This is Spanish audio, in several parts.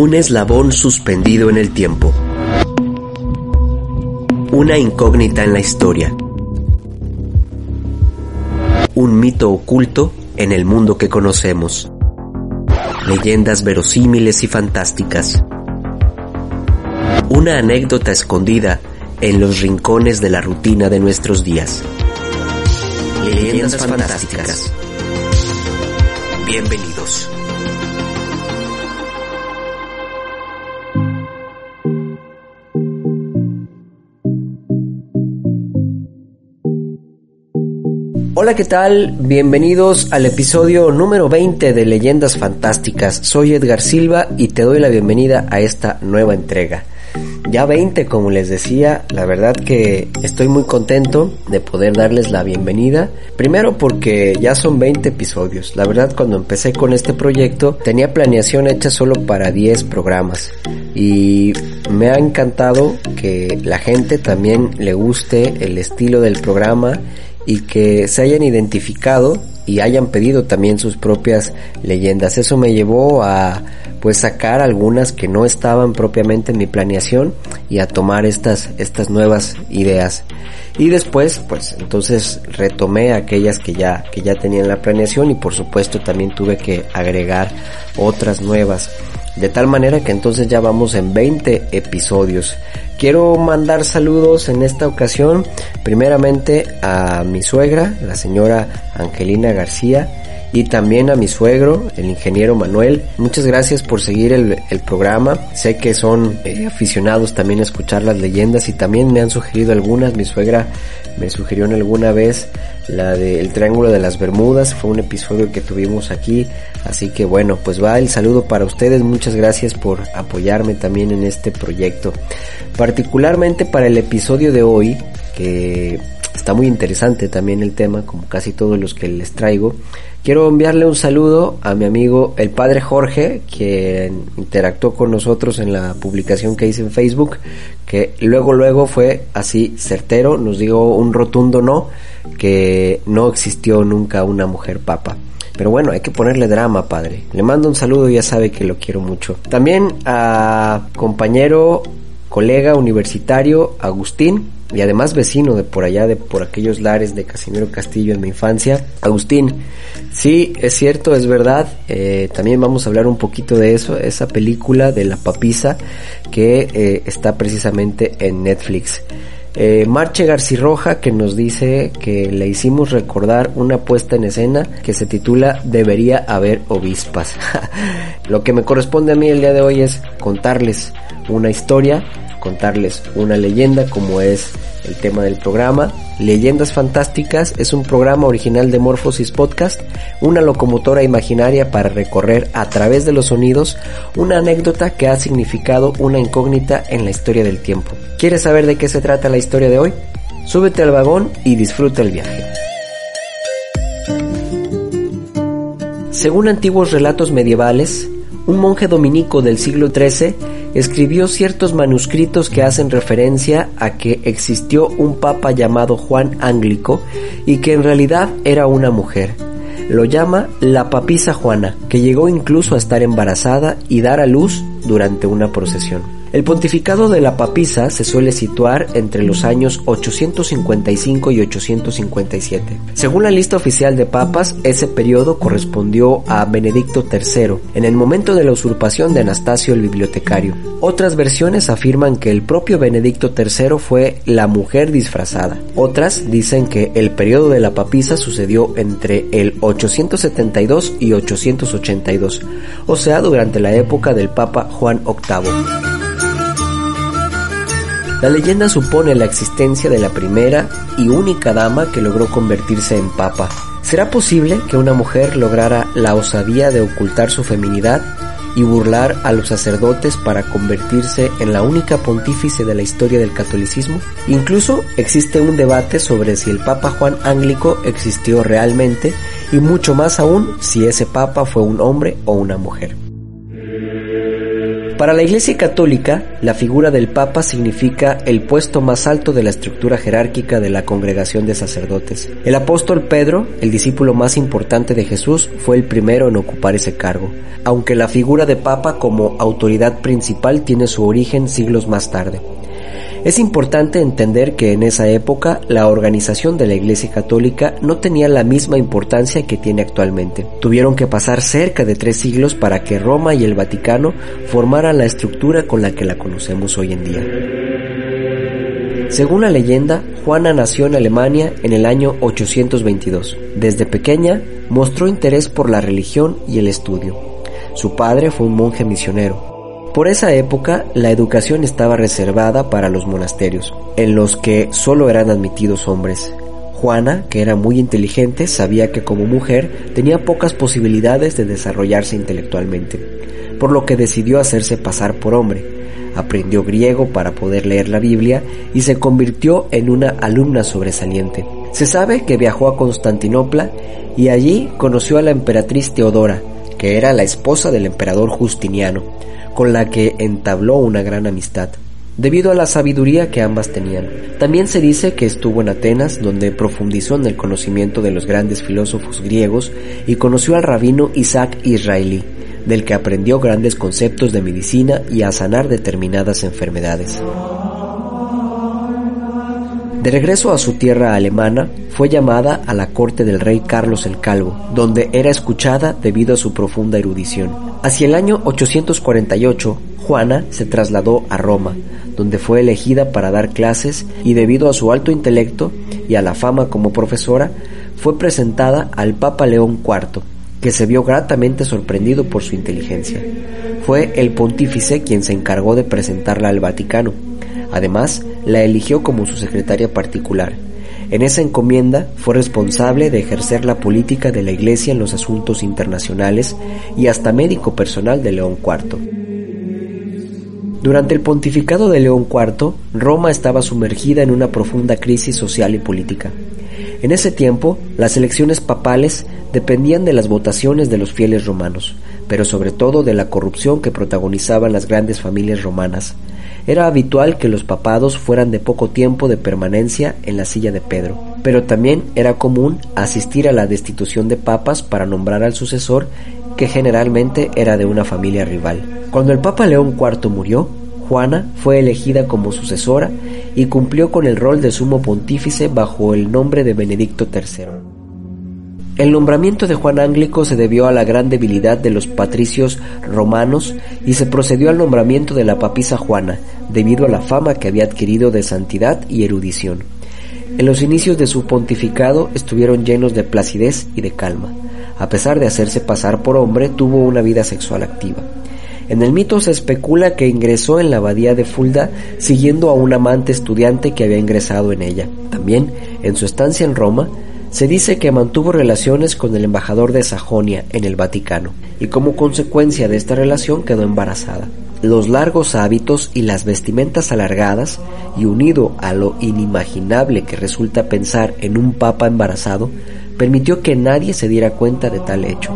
Un eslabón suspendido en el tiempo. Una incógnita en la historia. Un mito oculto en el mundo que conocemos. Leyendas verosímiles y fantásticas. Una anécdota escondida en los rincones de la rutina de nuestros días. Leyendas fantásticas. Bienvenidos. Hola, ¿qué tal? Bienvenidos al episodio número 20 de Leyendas Fantásticas. Soy Edgar Silva y te doy la bienvenida a esta nueva entrega. Ya 20, como les decía, la verdad que estoy muy contento de poder darles la bienvenida. Primero porque ya son 20 episodios. La verdad cuando empecé con este proyecto tenía planeación hecha solo para 10 programas. Y me ha encantado que la gente también le guste el estilo del programa y que se hayan identificado y hayan pedido también sus propias leyendas. Eso me llevó a pues sacar algunas que no estaban propiamente en mi planeación y a tomar estas estas nuevas ideas. Y después, pues entonces retomé aquellas que ya que ya tenía en la planeación y por supuesto también tuve que agregar otras nuevas. De tal manera que entonces ya vamos en 20 episodios. Quiero mandar saludos en esta ocasión, primeramente a mi suegra, la señora Angelina García, y también a mi suegro, el ingeniero Manuel. Muchas gracias por seguir el, programa. Sé que son eh, aficionados también a escuchar las leyendas y también me han sugerido algunas. Mi suegra me sugirió en alguna vez la del Triángulo de las Bermudas. Fue un episodio que tuvimos aquí. Así que bueno, pues va el saludo para ustedes. Muchas gracias por apoyarme también en este proyecto. Particularmente para el episodio de hoy, que está muy interesante también el tema, como casi todos los que les traigo. Quiero enviarle un saludo a mi amigo el padre Jorge, quien interactuó con nosotros en la publicación que hice en Facebook, que luego luego fue así certero, nos dijo un rotundo no, que no existió nunca una mujer papa. Pero bueno, hay que ponerle drama, padre. Le mando un saludo, ya sabe que lo quiero mucho. También a compañero, colega universitario, Agustín, y además vecino de por allá, de por aquellos lares de Casimiro Castillo en mi infancia. Agustín, sí, es cierto, es verdad, eh, también vamos a hablar un poquito de eso, esa película de la papisa que eh, está precisamente en Netflix. Eh, Marche Garcirroja que nos dice que le hicimos recordar una puesta en escena que se titula Debería haber obispas. Lo que me corresponde a mí el día de hoy es contarles una historia contarles una leyenda como es el tema del programa. Leyendas Fantásticas es un programa original de Morphosis Podcast, una locomotora imaginaria para recorrer a través de los sonidos una anécdota que ha significado una incógnita en la historia del tiempo. ¿Quieres saber de qué se trata la historia de hoy? Súbete al vagón y disfruta el viaje. Según antiguos relatos medievales, un monje dominico del siglo XIII escribió ciertos manuscritos que hacen referencia a que existió un papa llamado Juan Ánglico y que en realidad era una mujer. Lo llama la papisa Juana, que llegó incluso a estar embarazada y dar a luz durante una procesión. El pontificado de la papisa se suele situar entre los años 855 y 857. Según la lista oficial de papas, ese periodo correspondió a Benedicto III, en el momento de la usurpación de Anastasio el bibliotecario. Otras versiones afirman que el propio Benedicto III fue la mujer disfrazada. Otras dicen que el periodo de la papisa sucedió entre el 872 y 882, o sea, durante la época del Papa Juan VIII. La leyenda supone la existencia de la primera y única dama que logró convertirse en papa. ¿Será posible que una mujer lograra la osadía de ocultar su feminidad y burlar a los sacerdotes para convertirse en la única pontífice de la historia del catolicismo? Incluso existe un debate sobre si el Papa Juan Ánglico existió realmente y mucho más aún si ese Papa fue un hombre o una mujer. Para la Iglesia Católica, la figura del Papa significa el puesto más alto de la estructura jerárquica de la congregación de sacerdotes. El apóstol Pedro, el discípulo más importante de Jesús, fue el primero en ocupar ese cargo, aunque la figura de Papa como autoridad principal tiene su origen siglos más tarde. Es importante entender que en esa época la organización de la Iglesia Católica no tenía la misma importancia que tiene actualmente. Tuvieron que pasar cerca de tres siglos para que Roma y el Vaticano formaran la estructura con la que la conocemos hoy en día. Según la leyenda, Juana nació en Alemania en el año 822. Desde pequeña mostró interés por la religión y el estudio. Su padre fue un monje misionero. Por esa época, la educación estaba reservada para los monasterios, en los que solo eran admitidos hombres. Juana, que era muy inteligente, sabía que como mujer tenía pocas posibilidades de desarrollarse intelectualmente, por lo que decidió hacerse pasar por hombre. Aprendió griego para poder leer la Biblia y se convirtió en una alumna sobresaliente. Se sabe que viajó a Constantinopla y allí conoció a la emperatriz Teodora, que era la esposa del emperador Justiniano, con la que entabló una gran amistad, debido a la sabiduría que ambas tenían. También se dice que estuvo en Atenas, donde profundizó en el conocimiento de los grandes filósofos griegos y conoció al rabino Isaac Israelí, del que aprendió grandes conceptos de medicina y a sanar determinadas enfermedades. De regreso a su tierra alemana, fue llamada a la corte del rey Carlos el Calvo, donde era escuchada debido a su profunda erudición. Hacia el año 848, Juana se trasladó a Roma, donde fue elegida para dar clases y debido a su alto intelecto y a la fama como profesora, fue presentada al Papa León IV, que se vio gratamente sorprendido por su inteligencia. Fue el pontífice quien se encargó de presentarla al Vaticano. Además, la eligió como su secretaria particular. En esa encomienda fue responsable de ejercer la política de la Iglesia en los asuntos internacionales y hasta médico personal de León IV. Durante el pontificado de León IV, Roma estaba sumergida en una profunda crisis social y política. En ese tiempo, las elecciones papales dependían de las votaciones de los fieles romanos, pero sobre todo de la corrupción que protagonizaban las grandes familias romanas, era habitual que los papados fueran de poco tiempo de permanencia en la silla de Pedro, pero también era común asistir a la destitución de papas para nombrar al sucesor que generalmente era de una familia rival. Cuando el Papa León IV murió, Juana fue elegida como sucesora y cumplió con el rol de sumo pontífice bajo el nombre de Benedicto III. El nombramiento de Juan Ánglico se debió a la gran debilidad de los patricios romanos y se procedió al nombramiento de la papisa Juana, debido a la fama que había adquirido de santidad y erudición. En los inicios de su pontificado estuvieron llenos de placidez y de calma. A pesar de hacerse pasar por hombre, tuvo una vida sexual activa. En el mito se especula que ingresó en la abadía de Fulda siguiendo a un amante estudiante que había ingresado en ella. También, en su estancia en Roma, se dice que mantuvo relaciones con el embajador de Sajonia en el Vaticano y como consecuencia de esta relación quedó embarazada. Los largos hábitos y las vestimentas alargadas, y unido a lo inimaginable que resulta pensar en un papa embarazado, permitió que nadie se diera cuenta de tal hecho.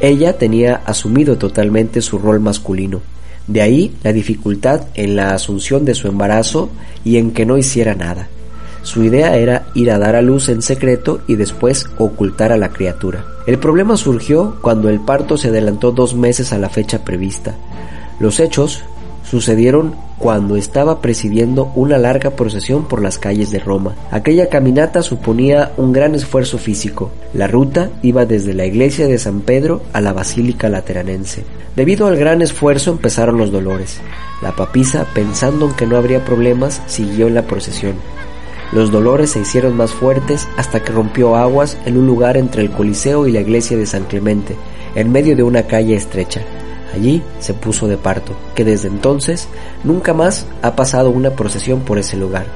Ella tenía asumido totalmente su rol masculino, de ahí la dificultad en la asunción de su embarazo y en que no hiciera nada. Su idea era ir a dar a luz en secreto y después ocultar a la criatura. El problema surgió cuando el parto se adelantó dos meses a la fecha prevista. Los hechos sucedieron cuando estaba presidiendo una larga procesión por las calles de Roma. Aquella caminata suponía un gran esfuerzo físico. La ruta iba desde la iglesia de San Pedro a la Basílica Lateranense. Debido al gran esfuerzo empezaron los dolores. La papisa, pensando en que no habría problemas, siguió en la procesión. Los dolores se hicieron más fuertes hasta que rompió aguas en un lugar entre el Coliseo y la iglesia de San Clemente, en medio de una calle estrecha. Allí se puso de parto, que desde entonces nunca más ha pasado una procesión por ese lugar.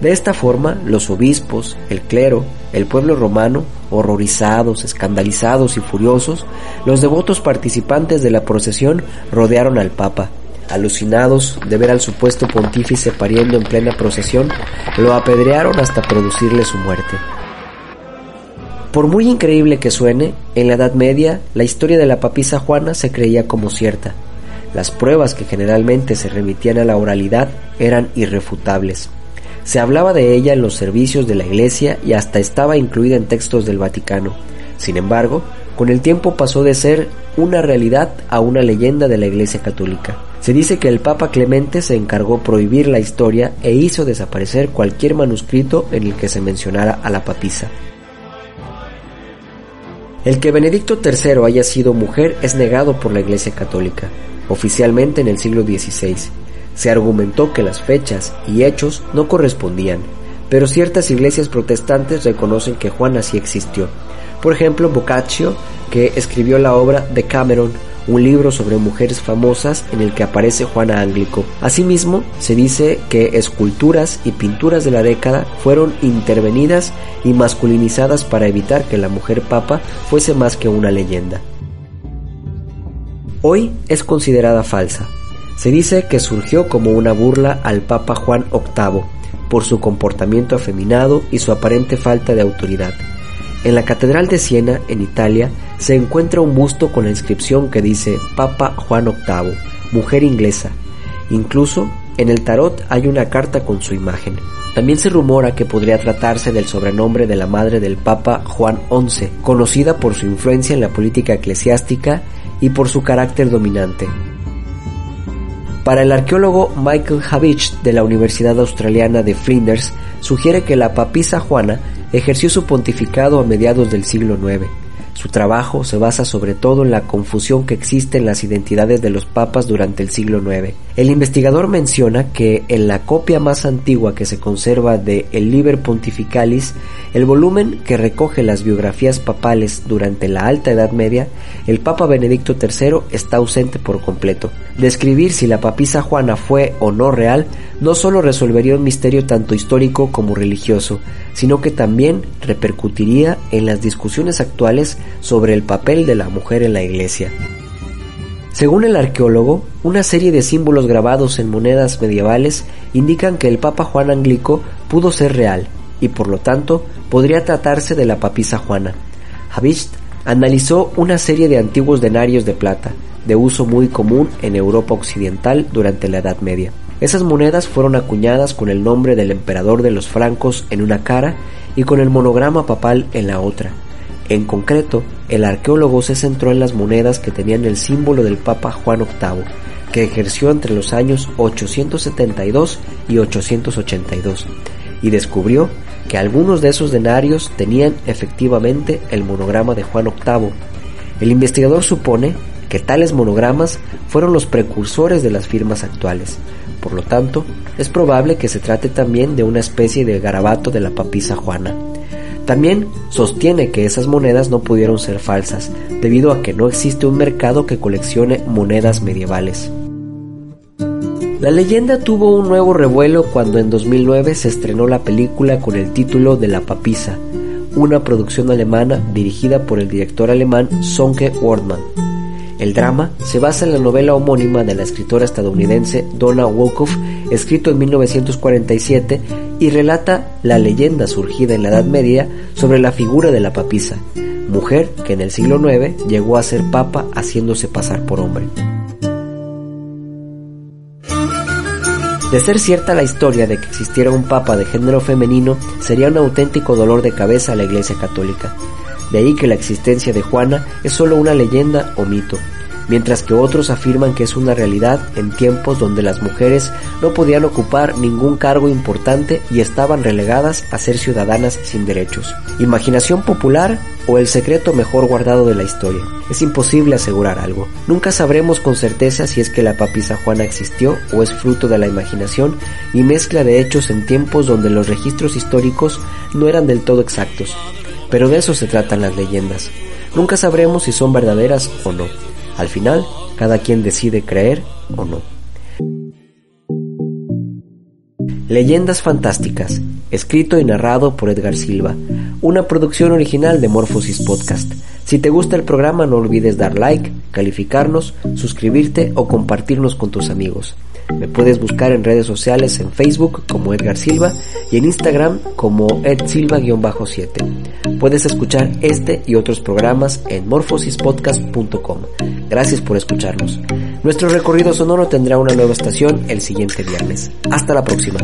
De esta forma, los obispos, el clero, el pueblo romano, horrorizados, escandalizados y furiosos, los devotos participantes de la procesión rodearon al Papa, alucinados de ver al supuesto pontífice pariendo en plena procesión, lo apedrearon hasta producirle su muerte. Por muy increíble que suene, en la Edad Media la historia de la papisa Juana se creía como cierta. Las pruebas que generalmente se remitían a la oralidad eran irrefutables. Se hablaba de ella en los servicios de la Iglesia y hasta estaba incluida en textos del Vaticano. Sin embargo, con el tiempo pasó de ser una realidad a una leyenda de la Iglesia Católica. Se dice que el Papa Clemente se encargó prohibir la historia e hizo desaparecer cualquier manuscrito en el que se mencionara a la papisa. El que Benedicto III haya sido mujer es negado por la Iglesia Católica, oficialmente en el siglo XVI. Se argumentó que las fechas y hechos no correspondían, pero ciertas iglesias protestantes reconocen que Juana sí existió. Por ejemplo, Boccaccio, que escribió la obra de Cameron, un libro sobre mujeres famosas en el que aparece Juana Anglico. Asimismo, se dice que esculturas y pinturas de la década fueron intervenidas y masculinizadas para evitar que la mujer papa fuese más que una leyenda. Hoy es considerada falsa. Se dice que surgió como una burla al Papa Juan VIII por su comportamiento afeminado y su aparente falta de autoridad. En la Catedral de Siena, en Italia, se encuentra un busto con la inscripción que dice Papa Juan VIII, mujer inglesa. Incluso en el tarot hay una carta con su imagen. También se rumora que podría tratarse del sobrenombre de la madre del Papa Juan XI, conocida por su influencia en la política eclesiástica y por su carácter dominante. Para el arqueólogo Michael Havich de la Universidad Australiana de Flinders, sugiere que la papisa Juana ejerció su pontificado a mediados del siglo IX. Su trabajo se basa sobre todo en la confusión que existe en las identidades de los papas durante el siglo IX. El investigador menciona que en la copia más antigua que se conserva de El Liber Pontificalis, el volumen que recoge las biografías papales durante la Alta Edad Media, el Papa Benedicto III está ausente por completo. Describir si la papisa Juana fue o no real no solo resolvería un misterio tanto histórico como religioso, sino que también repercutiría en las discusiones actuales sobre el papel de la mujer en la Iglesia. Según el arqueólogo, una serie de símbolos grabados en monedas medievales indican que el Papa Juan Anglico pudo ser real y por lo tanto podría tratarse de la papisa Juana. Havist analizó una serie de antiguos denarios de plata, de uso muy común en Europa occidental durante la Edad Media. Esas monedas fueron acuñadas con el nombre del emperador de los francos en una cara y con el monograma papal en la otra. En concreto, el arqueólogo se centró en las monedas que tenían el símbolo del Papa Juan VIII, que ejerció entre los años 872 y 882, y descubrió que algunos de esos denarios tenían efectivamente el monograma de Juan VIII. El investigador supone que tales monogramas fueron los precursores de las firmas actuales. Por lo tanto, es probable que se trate también de una especie de garabato de la papisa Juana. También sostiene que esas monedas no pudieron ser falsas, debido a que no existe un mercado que coleccione monedas medievales. La leyenda tuvo un nuevo revuelo cuando en 2009 se estrenó la película con el título de La Papisa, una producción alemana dirigida por el director alemán Sonke Wardman. El drama se basa en la novela homónima de la escritora estadounidense Donna Wolkoff, escrito en 1947, y relata la leyenda surgida en la Edad Media sobre la figura de la papisa, mujer que en el siglo IX llegó a ser papa haciéndose pasar por hombre. De ser cierta la historia de que existiera un papa de género femenino, sería un auténtico dolor de cabeza a la Iglesia Católica. De ahí que la existencia de Juana es solo una leyenda o mito, mientras que otros afirman que es una realidad en tiempos donde las mujeres no podían ocupar ningún cargo importante y estaban relegadas a ser ciudadanas sin derechos. Imaginación popular o el secreto mejor guardado de la historia. Es imposible asegurar algo. Nunca sabremos con certeza si es que la papisa Juana existió o es fruto de la imaginación y mezcla de hechos en tiempos donde los registros históricos no eran del todo exactos. Pero de eso se tratan las leyendas. Nunca sabremos si son verdaderas o no. Al final, cada quien decide creer o no. Leyendas Fantásticas, escrito y narrado por Edgar Silva, una producción original de Morphosis Podcast. Si te gusta el programa no olvides dar like, calificarnos, suscribirte o compartirnos con tus amigos. Me puedes buscar en redes sociales en Facebook como Edgar Silva y en Instagram como edsilva-7. Puedes escuchar este y otros programas en morfosispodcast.com. Gracias por escucharnos. Nuestro recorrido sonoro tendrá una nueva estación el siguiente viernes. Hasta la próxima.